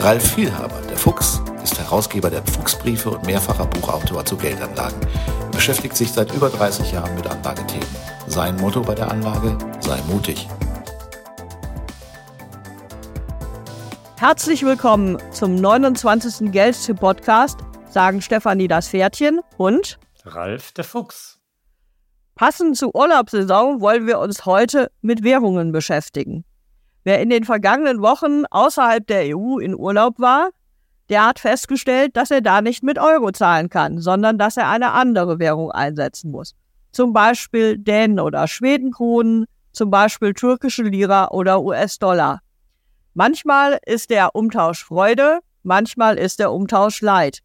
Ralf Vielhaber, der Fuchs, ist Herausgeber der Fuchsbriefe und mehrfacher Buchautor zu Geldanlagen. Er beschäftigt sich seit über 30 Jahren mit Anlagethemen. Sein Motto bei der Anlage, sei mutig. Herzlich willkommen zum 29. Geldtipp-Podcast, sagen Stefanie das Pferdchen und Ralf der Fuchs. Passend zur Urlaubssaison wollen wir uns heute mit Währungen beschäftigen. Wer in den vergangenen Wochen außerhalb der EU in Urlaub war, der hat festgestellt, dass er da nicht mit Euro zahlen kann, sondern dass er eine andere Währung einsetzen muss. Zum Beispiel Dänen oder Schwedenkronen, zum Beispiel türkische Lira oder US-Dollar. Manchmal ist der Umtausch Freude, manchmal ist der Umtausch Leid.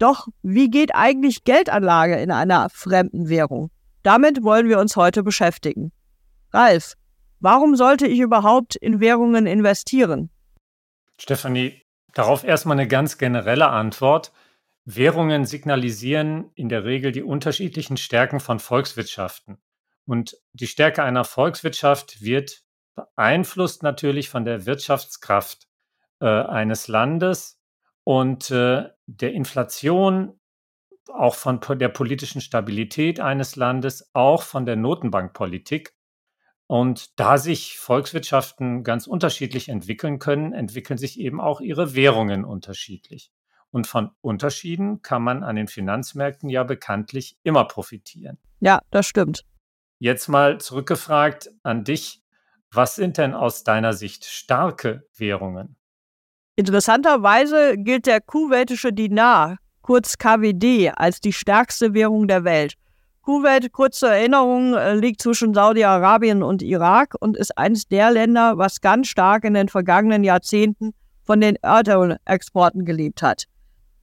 Doch wie geht eigentlich Geldanlage in einer fremden Währung? Damit wollen wir uns heute beschäftigen. Ralf, warum sollte ich überhaupt in Währungen investieren? Stefanie, Darauf erstmal eine ganz generelle Antwort. Währungen signalisieren in der Regel die unterschiedlichen Stärken von Volkswirtschaften. Und die Stärke einer Volkswirtschaft wird beeinflusst natürlich von der Wirtschaftskraft äh, eines Landes und äh, der Inflation, auch von der politischen Stabilität eines Landes, auch von der Notenbankpolitik. Und da sich Volkswirtschaften ganz unterschiedlich entwickeln können, entwickeln sich eben auch ihre Währungen unterschiedlich. Und von Unterschieden kann man an den Finanzmärkten ja bekanntlich immer profitieren. Ja, das stimmt. Jetzt mal zurückgefragt an dich. Was sind denn aus deiner Sicht starke Währungen? Interessanterweise gilt der kuwaitische Dinar, kurz KWD, als die stärkste Währung der Welt. Kuwait, kurze Erinnerung, äh, liegt zwischen Saudi-Arabien und Irak und ist eines der Länder, was ganz stark in den vergangenen Jahrzehnten von den Erdölexporten gelebt hat.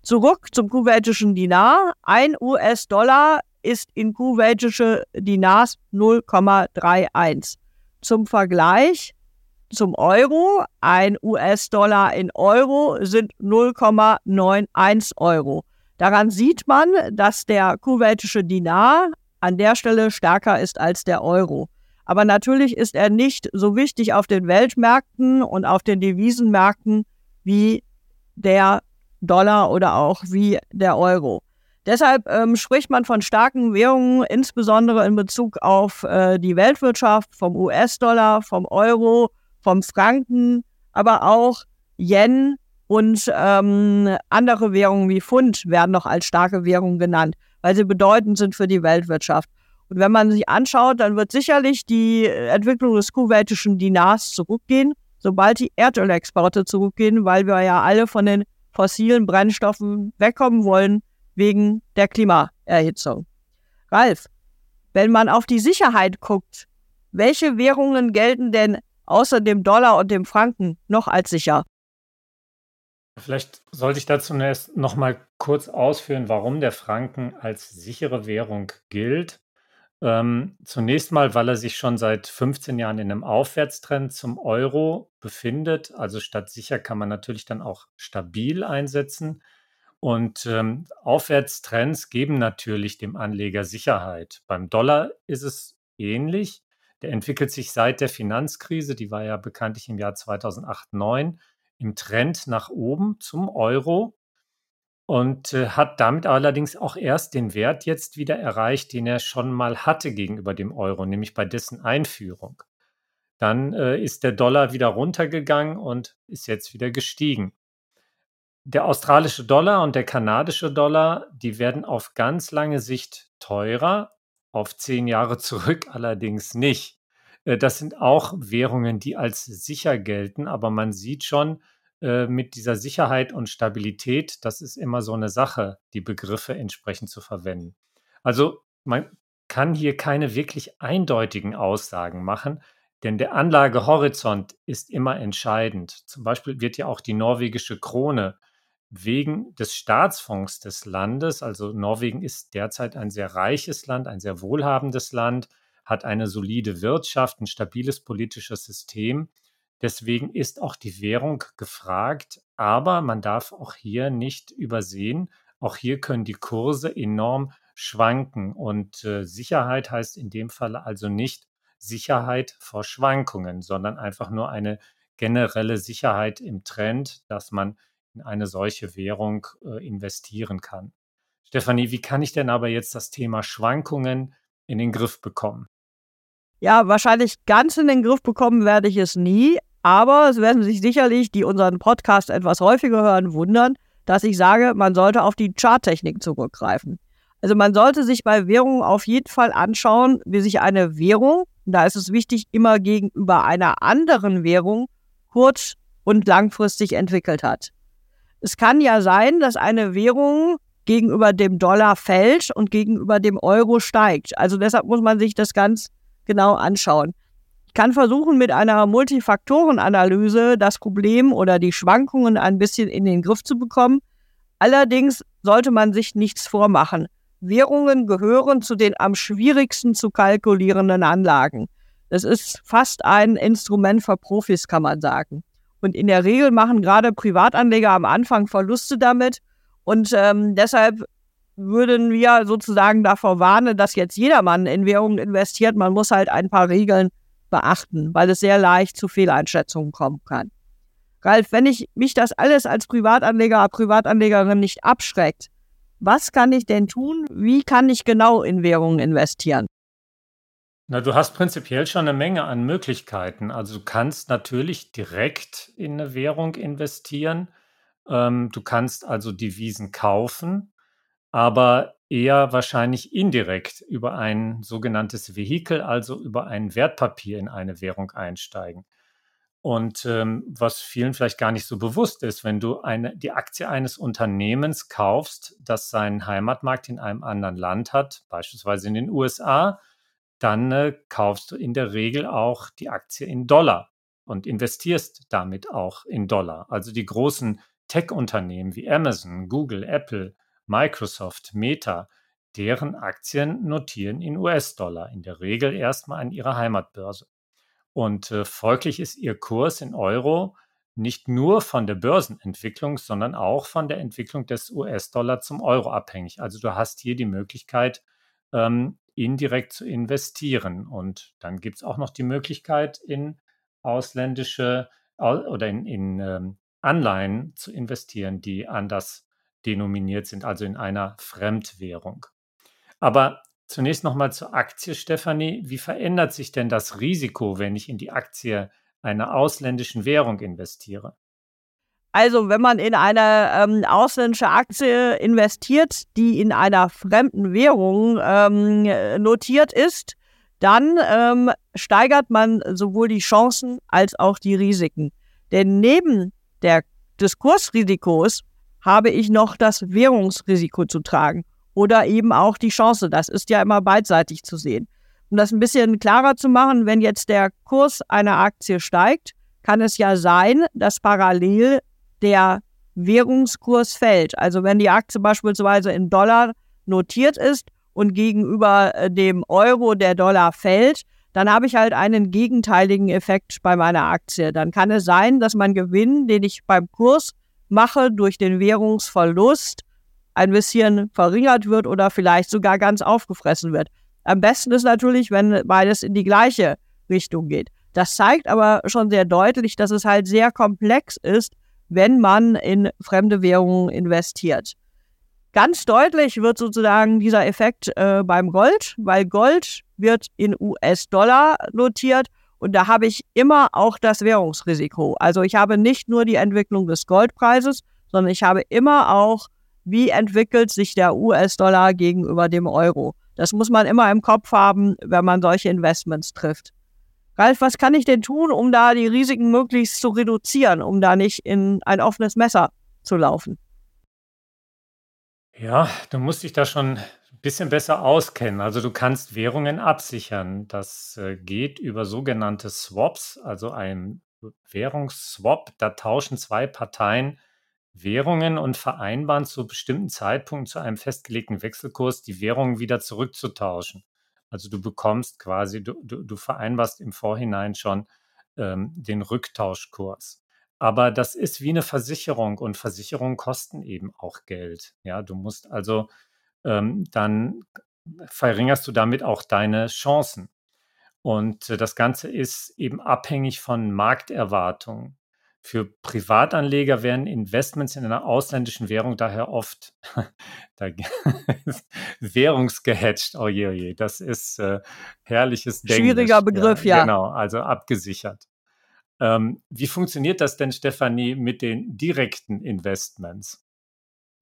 Zurück zum kuwaitischen Dinar. Ein US-Dollar ist in kuwaitische Dinars 0,31. Zum Vergleich zum Euro, ein US-Dollar in Euro sind 0,91 Euro. Daran sieht man, dass der kuwaitische Dinar an der Stelle stärker ist als der Euro. Aber natürlich ist er nicht so wichtig auf den Weltmärkten und auf den Devisenmärkten wie der Dollar oder auch wie der Euro. Deshalb ähm, spricht man von starken Währungen, insbesondere in Bezug auf äh, die Weltwirtschaft, vom US-Dollar, vom Euro, vom Franken, aber auch Yen und ähm, andere Währungen wie Pfund werden noch als starke Währung genannt, weil sie bedeutend sind für die Weltwirtschaft. Und wenn man sich anschaut, dann wird sicherlich die Entwicklung des kuwaitischen Dinars zurückgehen, sobald die Erdölexporte zurückgehen, weil wir ja alle von den fossilen Brennstoffen wegkommen wollen wegen der Klimaerhitzung. Ralf, wenn man auf die Sicherheit guckt, welche Währungen gelten denn außer dem Dollar und dem Franken noch als sicher? Vielleicht sollte ich da zunächst noch mal kurz ausführen, warum der Franken als sichere Währung gilt. Ähm, zunächst mal, weil er sich schon seit 15 Jahren in einem Aufwärtstrend zum Euro befindet. Also statt sicher kann man natürlich dann auch stabil einsetzen. Und ähm, Aufwärtstrends geben natürlich dem Anleger Sicherheit. Beim Dollar ist es ähnlich. Der entwickelt sich seit der Finanzkrise, die war ja bekanntlich im Jahr 2008, 2009 im Trend nach oben zum Euro und äh, hat damit allerdings auch erst den Wert jetzt wieder erreicht, den er schon mal hatte gegenüber dem Euro, nämlich bei dessen Einführung. Dann äh, ist der Dollar wieder runtergegangen und ist jetzt wieder gestiegen. Der australische Dollar und der kanadische Dollar, die werden auf ganz lange Sicht teurer, auf zehn Jahre zurück allerdings nicht. Äh, das sind auch Währungen, die als sicher gelten, aber man sieht schon, äh, mit dieser Sicherheit und Stabilität, das ist immer so eine Sache, die Begriffe entsprechend zu verwenden. Also man kann hier keine wirklich eindeutigen Aussagen machen, denn der Anlagehorizont ist immer entscheidend. Zum Beispiel wird ja auch die norwegische Krone wegen des Staatsfonds des Landes, also Norwegen ist derzeit ein sehr reiches Land, ein sehr wohlhabendes Land, hat eine solide Wirtschaft, ein stabiles politisches System. Deswegen ist auch die Währung gefragt, aber man darf auch hier nicht übersehen, auch hier können die Kurse enorm schwanken und äh, Sicherheit heißt in dem Fall also nicht Sicherheit vor Schwankungen, sondern einfach nur eine generelle Sicherheit im Trend, dass man in eine solche Währung äh, investieren kann. Stefanie, wie kann ich denn aber jetzt das Thema Schwankungen in den Griff bekommen? Ja, wahrscheinlich ganz in den Griff bekommen werde ich es nie, aber es werden sich sicherlich, die unseren Podcast etwas häufiger hören, wundern, dass ich sage, man sollte auf die Charttechnik zurückgreifen. Also man sollte sich bei Währungen auf jeden Fall anschauen, wie sich eine Währung, da ist es wichtig, immer gegenüber einer anderen Währung kurz- und langfristig entwickelt hat. Es kann ja sein, dass eine Währung gegenüber dem Dollar fällt und gegenüber dem Euro steigt. Also deshalb muss man sich das ganz genau anschauen. Ich kann versuchen, mit einer Multifaktorenanalyse das Problem oder die Schwankungen ein bisschen in den Griff zu bekommen. Allerdings sollte man sich nichts vormachen. Währungen gehören zu den am schwierigsten zu kalkulierenden Anlagen. Das ist fast ein Instrument für Profis, kann man sagen. Und in der Regel machen gerade Privatanleger am Anfang Verluste damit. Und ähm, deshalb würden wir sozusagen davor warnen, dass jetzt jedermann in Währungen investiert. Man muss halt ein paar Regeln beachten, weil es sehr leicht zu Fehleinschätzungen kommen kann. Ralf, wenn ich mich das alles als Privatanleger, Privatanlegerin nicht abschreckt, was kann ich denn tun? Wie kann ich genau in Währungen investieren? Na, du hast prinzipiell schon eine Menge an Möglichkeiten. Also du kannst natürlich direkt in eine Währung investieren. Ähm, du kannst also Devisen kaufen, aber eher wahrscheinlich indirekt über ein sogenanntes Vehikel, also über ein Wertpapier in eine Währung einsteigen. Und ähm, was vielen vielleicht gar nicht so bewusst ist, wenn du eine, die Aktie eines Unternehmens kaufst, das seinen Heimatmarkt in einem anderen Land hat, beispielsweise in den USA, dann äh, kaufst du in der Regel auch die Aktie in Dollar und investierst damit auch in Dollar. Also die großen Tech-Unternehmen wie Amazon, Google, Apple, Microsoft, Meta, deren Aktien notieren in US-Dollar, in der Regel erstmal an ihrer Heimatbörse. Und äh, folglich ist ihr Kurs in Euro nicht nur von der Börsenentwicklung, sondern auch von der Entwicklung des US-Dollar zum Euro abhängig. Also du hast hier die Möglichkeit, ähm, indirekt zu investieren. Und dann gibt es auch noch die Möglichkeit, in ausländische oder in, in ähm, Anleihen zu investieren, die anders denominiert sind, also in einer Fremdwährung. Aber zunächst nochmal zur Aktie, Stefanie. Wie verändert sich denn das Risiko, wenn ich in die Aktie einer ausländischen Währung investiere? Also wenn man in eine ähm, ausländische Aktie investiert, die in einer fremden Währung ähm, notiert ist, dann ähm, steigert man sowohl die Chancen als auch die Risiken. Denn neben der, des Kursrisikos habe ich noch das Währungsrisiko zu tragen oder eben auch die Chance. Das ist ja immer beidseitig zu sehen. Um das ein bisschen klarer zu machen, wenn jetzt der Kurs einer Aktie steigt, kann es ja sein, dass parallel der Währungskurs fällt. Also wenn die Aktie beispielsweise in Dollar notiert ist und gegenüber äh, dem Euro der Dollar fällt, dann habe ich halt einen gegenteiligen Effekt bei meiner Aktie. Dann kann es sein, dass mein Gewinn, den ich beim Kurs mache, durch den Währungsverlust ein bisschen verringert wird oder vielleicht sogar ganz aufgefressen wird. Am besten ist natürlich, wenn beides in die gleiche Richtung geht. Das zeigt aber schon sehr deutlich, dass es halt sehr komplex ist, wenn man in fremde Währungen investiert. Ganz deutlich wird sozusagen dieser Effekt äh, beim Gold, weil Gold wird in US-Dollar notiert und da habe ich immer auch das Währungsrisiko. Also ich habe nicht nur die Entwicklung des Goldpreises, sondern ich habe immer auch, wie entwickelt sich der US-Dollar gegenüber dem Euro. Das muss man immer im Kopf haben, wenn man solche Investments trifft. Ralf, was kann ich denn tun, um da die Risiken möglichst zu reduzieren, um da nicht in ein offenes Messer zu laufen? Ja, du musst dich da schon bisschen besser auskennen. Also du kannst Währungen absichern. Das äh, geht über sogenannte Swaps, also ein Währungsswap. Da tauschen zwei Parteien Währungen und vereinbaren zu bestimmten Zeitpunkten zu einem festgelegten Wechselkurs die Währungen wieder zurückzutauschen. Also du bekommst quasi, du, du, du vereinbarst im Vorhinein schon ähm, den Rücktauschkurs. Aber das ist wie eine Versicherung und Versicherungen kosten eben auch Geld. Ja, du musst also ähm, dann verringerst du damit auch deine Chancen. Und äh, das Ganze ist eben abhängig von Markterwartungen. Für Privatanleger werden Investments in einer ausländischen Währung daher oft währungsgehatcht. Oh je, oh je, das ist äh, herrliches Denglisch. Schwieriger Begriff, ja, ja. Genau, also abgesichert. Ähm, wie funktioniert das denn, Stefanie, mit den direkten Investments?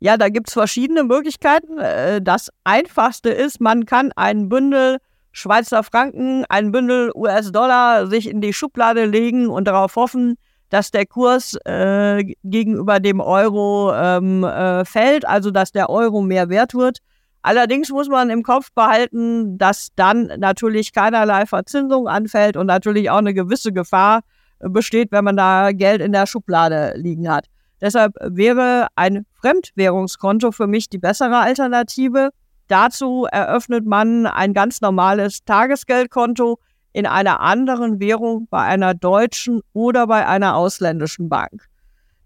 Ja, da gibt es verschiedene Möglichkeiten. Äh, das einfachste ist, man kann ein Bündel Schweizer Franken, ein Bündel US-Dollar sich in die Schublade legen und darauf hoffen, dass der Kurs äh, gegenüber dem Euro ähm, äh, fällt, also dass der Euro mehr wert wird. Allerdings muss man im Kopf behalten, dass dann natürlich keinerlei Verzinsung anfällt und natürlich auch eine gewisse Gefahr äh, besteht, wenn man da Geld in der Schublade liegen hat. Deshalb wäre ein Fremdwährungskonto für mich die bessere Alternative. Dazu eröffnet man ein ganz normales Tagesgeldkonto, in einer anderen Währung bei einer deutschen oder bei einer ausländischen Bank.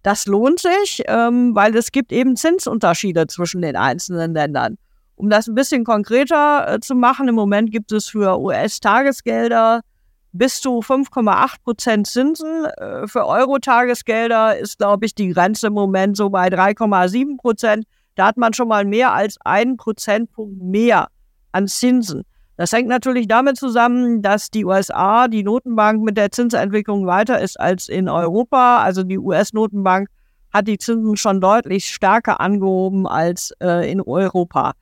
Das lohnt sich, ähm, weil es gibt eben Zinsunterschiede zwischen den einzelnen Ländern. Um das ein bisschen konkreter äh, zu machen, im Moment gibt es für US-Tagesgelder bis zu 5,8 Prozent Zinsen. Äh, für Euro-Tagesgelder ist, glaube ich, die Grenze im Moment so bei 3,7 Prozent. Da hat man schon mal mehr als einen Prozentpunkt mehr an Zinsen. Das hängt natürlich damit zusammen, dass die USA, die Notenbank mit der Zinsentwicklung weiter ist als in Europa. Also die US-Notenbank hat die Zinsen schon deutlich stärker angehoben als äh, in Europa.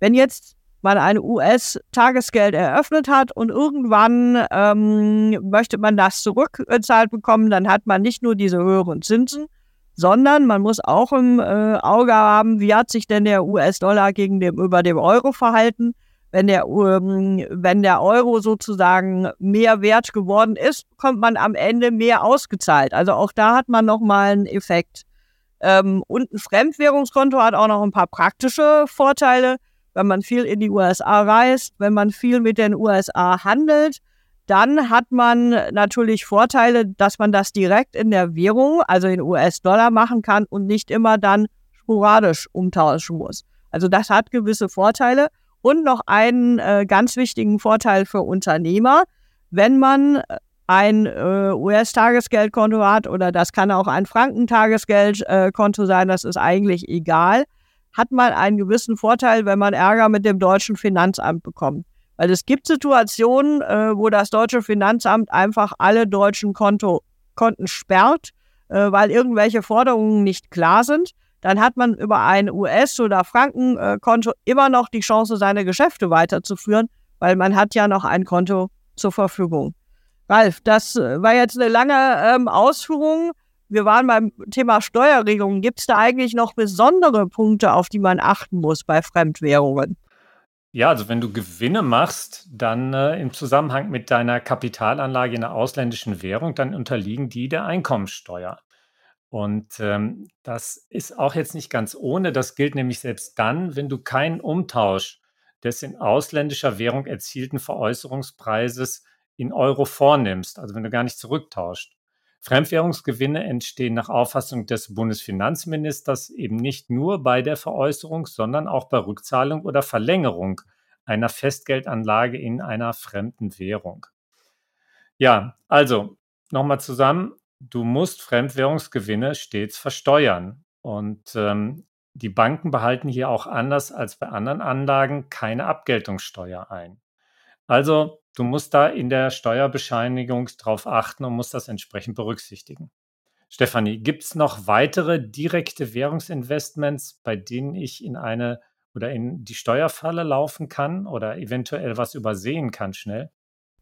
Wenn jetzt man ein US-Tagesgeld eröffnet hat und irgendwann ähm, möchte man das zurückgezahlt bekommen, dann hat man nicht nur diese höheren Zinsen, sondern man muss auch im äh, Auge haben, wie hat sich denn der US-Dollar gegenüber dem Euro verhalten wenn der, ähm, wenn der Euro sozusagen mehr wert geworden ist, bekommt man am Ende mehr ausgezahlt. Also auch da hat man nochmal einen Effekt. Ähm, und ein Fremdwährungskonto hat auch noch ein paar praktische Vorteile. Wenn man viel in die USA reist, wenn man viel mit den USA handelt, dann hat man natürlich Vorteile, dass man das direkt in der Währung, also in US-Dollar machen kann und nicht immer dann sporadisch umtauschen muss. Also das hat gewisse Vorteile. Und noch einen äh, ganz wichtigen Vorteil für Unternehmer, wenn man äh, ein äh, US-Tagesgeldkonto hat oder das kann auch ein Franken-Tagesgeldkonto sein, das ist eigentlich egal, hat man einen gewissen Vorteil, wenn man Ärger mit dem deutschen Finanzamt bekommt. Weil es gibt Situationen, äh, wo das deutsche Finanzamt einfach alle deutschen Konto, Konten sperrt, äh, weil irgendwelche Forderungen nicht klar sind dann hat man über ein US- oder Frankenkonto immer noch die Chance, seine Geschäfte weiterzuführen, weil man hat ja noch ein Konto zur Verfügung. Ralf, das äh, war jetzt eine lange ähm, Ausführung. Wir waren beim Thema Steuerregelungen. Gibt es da eigentlich noch besondere Punkte, auf die man achten muss bei Fremdwährungen? Ja, also wenn du Gewinne machst, dann äh, im Zusammenhang mit deiner Kapitalanlage in einer ausländischen Währung, dann unterliegen die der Einkommensteuer. Und ähm, das ist auch jetzt nicht ganz ohne. Das gilt nämlich selbst dann, wenn du keinen Umtausch des in ausländischer Währung erzielten Veräußerungspreises in Euro vornimmst, also wenn du gar nicht zurücktauscht. Fremdwährungsgewinne entstehen nach Auffassung des Bundesfinanzministers eben nicht nur bei der Veräußerung, sondern auch bei Rückzahlung oder Verlängerung einer Festgeldanlage in einer fremden Währung. Ja, also nochmal zusammen, du musst Fremdwährungsgewinne stets versteuern. Und ähm, die Banken behalten hier auch anders als bei anderen Anlagen keine Abgeltungssteuer ein. Also du musst da in der Steuerbescheinigung drauf achten und musst das entsprechend berücksichtigen. Stefanie, gibt es noch weitere direkte Währungsinvestments, bei denen ich in eine oder in die Steuerfalle laufen kann oder eventuell was übersehen kann schnell?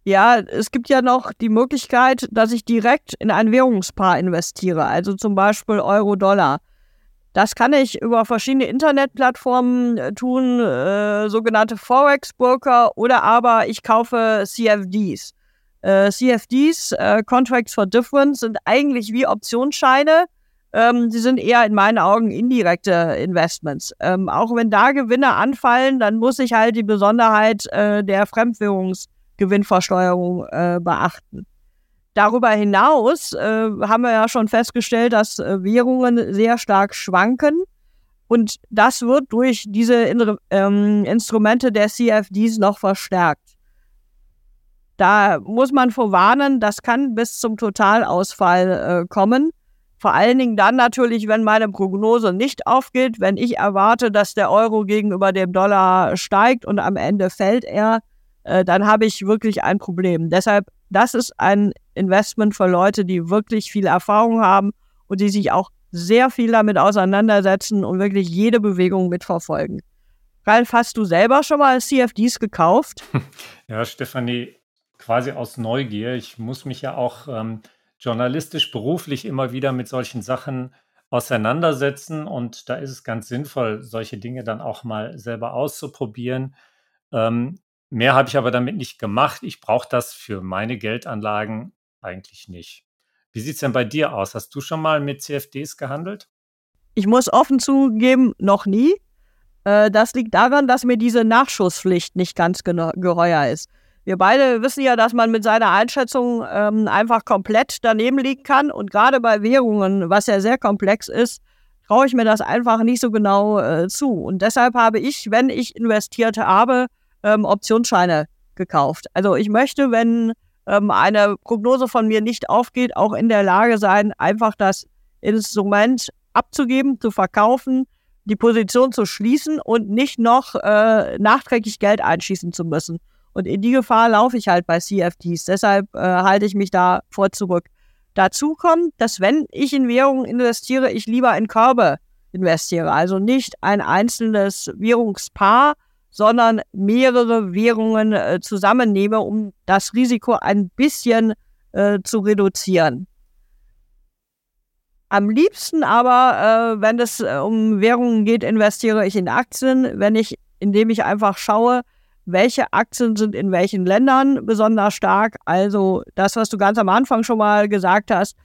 Ja, es gibt ja noch die Möglichkeit, dass ich direkt in ein Währungspaar investiere, also zum Beispiel Euro-Dollar. Das kann ich über verschiedene Internetplattformen äh, tun, äh, sogenannte Forex-Broker oder aber ich kaufe CFDs. Äh, CFDs, äh, Contracts for Difference, sind eigentlich wie Optionsscheine, ähm, sie sind eher in meinen Augen indirekte Investments. Ähm, auch wenn da Gewinne anfallen, dann muss ich halt die Besonderheit äh, der Fremdwährungsgewinnversteuerung äh, beachten. Darüber hinaus äh, haben wir ja schon festgestellt, dass äh, Währungen sehr stark schwanken. Und das wird durch diese In ähm, Instrumente der CFDs noch verstärkt. Da muss man vorwarnen, das kann bis zum Totalausfall äh, kommen. Vor allen Dingen dann natürlich, wenn meine Prognose nicht aufgeht, wenn ich erwarte, dass der Euro gegenüber dem Dollar steigt und am Ende fällt er, äh, dann habe ich wirklich ein Problem. Deshalb, das ist ein Investment für Leute, die wirklich viel Erfahrung haben und die sich auch sehr viel damit auseinandersetzen und wirklich jede Bewegung mitverfolgen. Ralf, hast du selber schon mal CFDs gekauft? Ja, Stefanie, quasi aus Neugier. Ich muss mich ja auch ähm, journalistisch, beruflich immer wieder mit solchen Sachen auseinandersetzen und da ist es ganz sinnvoll, solche Dinge dann auch mal selber auszuprobieren. Ähm, mehr habe ich aber damit nicht gemacht. Ich brauche das für meine Geldanlagen eigentlich nicht. Wie sieht es denn bei dir aus? Hast du schon mal mit CFDs gehandelt? Ich muss offen zugeben, noch nie. Äh, das liegt daran, dass mir diese Nachschusspflicht nicht ganz geheuer ist. Wir beide wissen ja, dass man mit seiner Einschätzung ähm, einfach komplett daneben liegen kann. Und gerade bei Währungen, was ja sehr komplex ist, traue ich mir das einfach nicht so genau äh, zu. Und deshalb habe ich, wenn ich investiert habe, ähm, Optionsscheine gekauft. Also ich möchte, wenn ähm, eine Prognose von mir nicht aufgeht, auch in der Lage sein, einfach das Instrument abzugeben, zu verkaufen, die Position zu schließen und nicht noch äh, nachträglich Geld einschießen zu müssen. Und in die Gefahr laufe ich halt bei CFDs. Deshalb äh, halte ich mich da vor zurück. Dazu kommt, dass wenn ich in Währungen investiere, ich lieber in Körbe investiere. Also nicht ein einzelnes Währungspaar, sondern mehrere Währungen äh, zusammennehme, um das Risiko ein bisschen äh, zu reduzieren. Am liebsten aber, äh, wenn es äh, um Währungen geht, investiere ich in Aktien, wenn ich, indem ich einfach schaue, welche Aktien sind in welchen Ländern besonders stark. Also das, was du ganz am Anfang schon mal gesagt hast,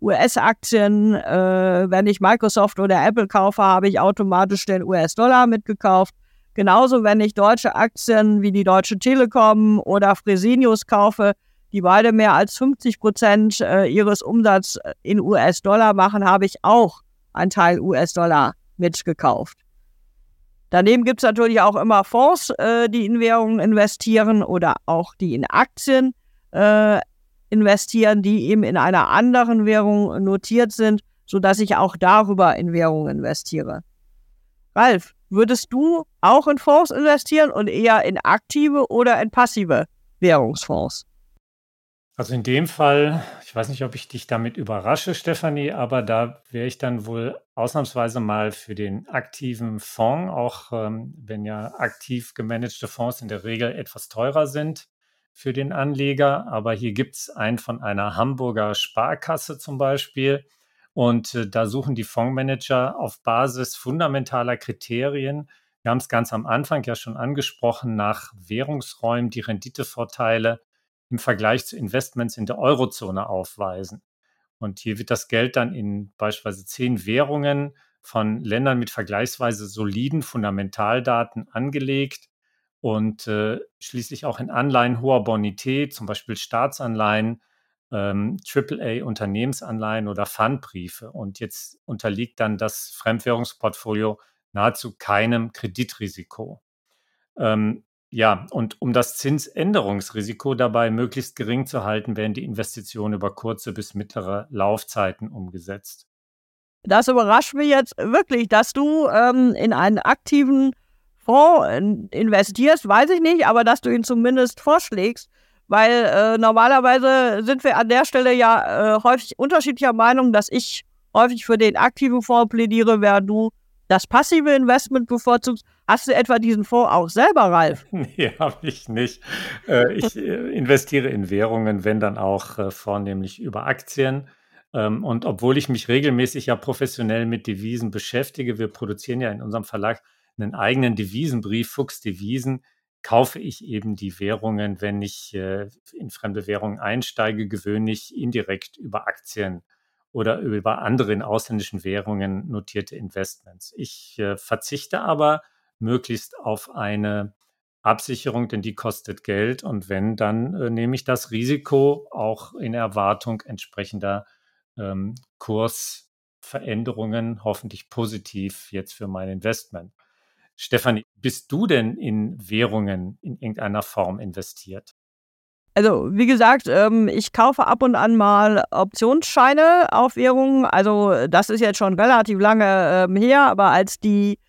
US-Aktien, äh, wenn ich Microsoft oder Apple kaufe, habe ich automatisch den US-Dollar mitgekauft. Genauso, wenn ich deutsche Aktien wie die Deutsche Telekom oder Fresenius kaufe, die beide mehr als 50 Prozent äh, ihres Umsatzes in US-Dollar machen, habe ich auch einen Teil US-Dollar mitgekauft. Daneben gibt es natürlich auch immer Fonds, äh, die in Währungen investieren oder auch die in Aktien äh, investieren, die eben in einer anderen Währung notiert sind, sodass ich auch darüber in Währungen investiere. Ralf, würdest du auch in Fonds investieren und eher in aktive oder in passive Währungsfonds? Also in dem Fall, ich weiß nicht, ob ich dich damit überrasche, Stefanie, aber da wäre ich dann wohl ausnahmsweise mal für den aktiven Fonds, auch ähm, wenn ja aktiv gemanagte Fonds in der Regel etwas teurer sind für den Anleger. Aber hier gibt es einen von einer Hamburger Sparkasse zum Beispiel. Und äh, da suchen die Fondsmanager auf Basis fundamentaler Kriterien, wir haben es ganz am Anfang ja schon angesprochen, nach Währungsräumen die Renditevorteile im Vergleich zu Investments in der Eurozone aufweisen. Und hier wird das Geld dann in beispielsweise zehn Währungen von Ländern mit vergleichsweise soliden Fundamentaldaten angelegt und äh, schließlich auch in Anleihen hoher Bonität, zum Beispiel Staatsanleihen, ähm, AAA-Unternehmensanleihen oder Pfandbriefe. Und jetzt unterliegt dann das Fremdwährungsportfolio nahezu keinem Kreditrisiko. Ähm, ja, und um das Zinsänderungsrisiko dabei möglichst gering zu halten, werden die Investitionen über kurze bis mittlere Laufzeiten umgesetzt. Das überrascht mich jetzt wirklich, dass du ähm, in einen aktiven Fonds investierst, weiß ich nicht, aber dass du ihn zumindest vorschlägst, weil äh, normalerweise sind wir an der Stelle ja äh, häufig unterschiedlicher Meinung, dass ich häufig für den aktiven Fonds plädiere, während du das passive Investment bevorzugst. Hast du etwa diesen Fonds auch selber, Ralf? Nee, habe ich nicht. Äh, ich äh, investiere in Währungen, wenn dann auch äh, vornehmlich über Aktien. Ähm, und obwohl ich mich regelmäßig ja professionell mit Devisen beschäftige, wir produzieren ja in unserem Verlag einen eigenen Devisenbrief, Fuchs Devisen, kaufe ich eben die Währungen, wenn ich in fremde Währungen einsteige, gewöhnlich indirekt über Aktien oder über andere in ausländischen Währungen notierte Investments. Ich äh, verzichte aber möglichst auf eine Absicherung, denn die kostet Geld und wenn, dann äh, nehme ich das Risiko auch in Erwartung entsprechender ähm, Kursveränderungen, hoffentlich positiv jetzt für mein Investment. Stefanie, bist du denn in Währungen in irgendeiner Form investiert? Also, wie gesagt, ähm, ich kaufe ab und an mal Optionsscheine auf Währungen. Also, das ist jetzt schon relativ lange ähm, her, aber als die,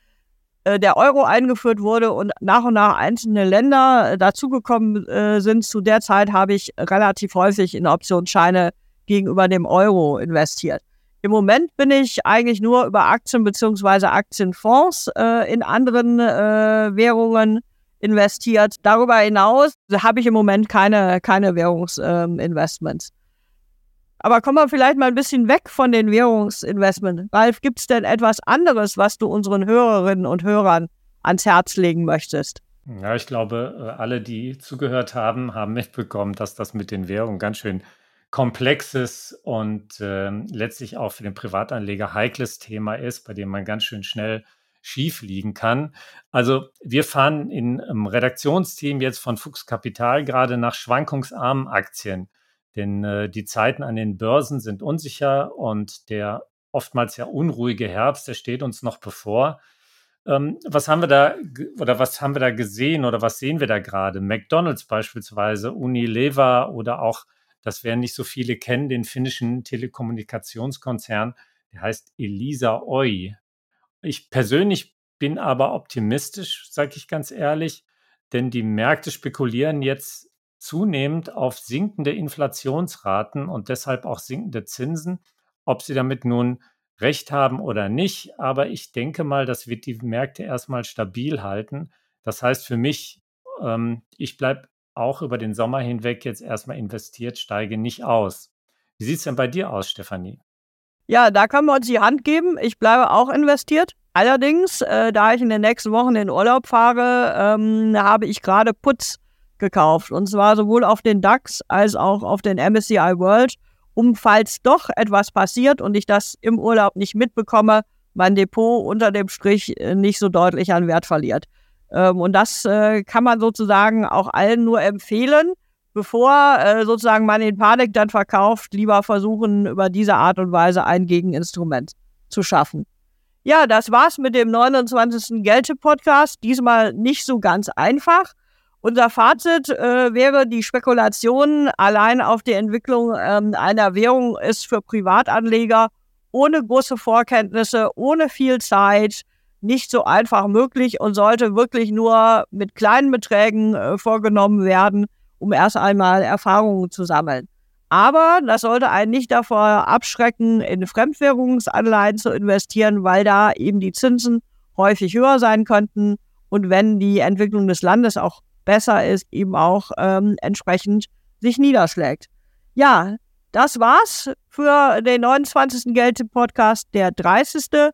äh, der Euro eingeführt wurde und nach und nach einzelne Länder äh, dazugekommen äh, sind, zu der Zeit habe ich relativ häufig in Optionsscheine gegenüber dem Euro investiert. Im Moment bin ich eigentlich nur über Aktien bzw. Aktienfonds äh, in anderen äh, Währungen investiert. Darüber hinaus habe ich im Moment keine, keine Währungsinvestments. Ähm, Aber kommen wir vielleicht mal ein bisschen weg von den Währungsinvestments. Ralf, gibt es denn etwas anderes, was du unseren Hörerinnen und Hörern ans Herz legen möchtest? Ja, ich glaube, äh, alle, die zugehört haben, haben mitbekommen, dass das mit den Währungen ganz schön komplexes und äh, letztlich auch für den Privatanleger heikles Thema ist, bei dem man ganz schön schnell schief liegen kann. Also wir fahren in, im Redaktionsteam jetzt von Fuchs Kapital gerade nach schwankungsarmen Aktien, denn äh, die Zeiten an den Börsen sind unsicher und der oftmals ja unruhige Herbst, der steht uns noch bevor. Ähm, was haben wir da oder was haben wir da gesehen oder was sehen wir da gerade? McDonald's beispielsweise, Unilever oder auch, das werden nicht so viele kennen, den finnischen Telekommunikationskonzern, der heißt Elisa Oi. Ich persönlich bin aber optimistisch, sage ich ganz ehrlich, denn die Märkte spekulieren jetzt zunehmend auf sinkende Inflationsraten und deshalb auch sinkende Zinsen. Ob sie damit nun recht haben oder nicht, aber ich denke mal, das wird die Märkte erstmal stabil halten. Das heißt für mich, ähm, ich bleibe auch über den Sommer hinweg jetzt erstmal investiert, steige nicht aus. Wie sieht es denn bei dir aus, Stefanie? Ja, da können wir uns die Hand geben. Ich bleibe auch investiert. Allerdings, äh, da ich in den nächsten Wochen in Urlaub fahre, ähm, habe ich gerade Putz gekauft. Und zwar sowohl auf den DAX als auch auf den MSCI World, um falls doch etwas passiert und ich das im Urlaub nicht mitbekomme, mein Depot unter dem Strich äh, nicht so deutlich an Wert verliert. Ähm, und das äh, kann man sozusagen auch allen nur empfehlen bevor äh, sozusagen man in Panik dann verkauft, lieber versuchen, über diese Art und Weise ein Gegeninstrument zu schaffen. Ja, das war's mit dem 29. Gelte-Podcast. Diesmal nicht so ganz einfach. Unser Fazit äh, wäre, die Spekulation allein auf die Entwicklung ähm, einer Währung ist für Privatanleger ohne große Vorkenntnisse, ohne viel Zeit nicht so einfach möglich und sollte wirklich nur mit kleinen Beträgen äh, vorgenommen werden um erst einmal Erfahrungen zu sammeln. Aber das sollte einen nicht davor abschrecken, in Fremdwährungsanleihen zu investieren, weil da eben die Zinsen häufig höher sein könnten und wenn die Entwicklung des Landes auch besser ist, eben auch ähm, entsprechend sich niederschlägt. Ja, das war's für den 29. Geld-Podcast. Der 30.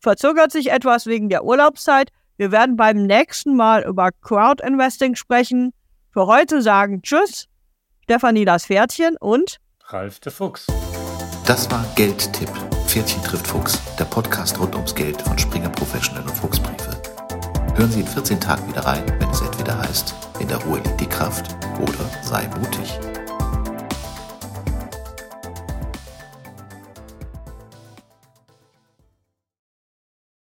verzögert sich etwas wegen der Urlaubszeit. Wir werden beim nächsten Mal über Crowd-Investing sprechen. Für heute sagen Tschüss, Stefanie das Pferdchen und Ralf der Fuchs. Das war Geldtipp. Pferdchen trifft Fuchs, der Podcast rund ums Geld von Springer Professional und Fuchsbriefe. Hören Sie in 14 Tagen wieder rein, wenn es entweder heißt, in der Ruhe liegt die Kraft oder sei mutig.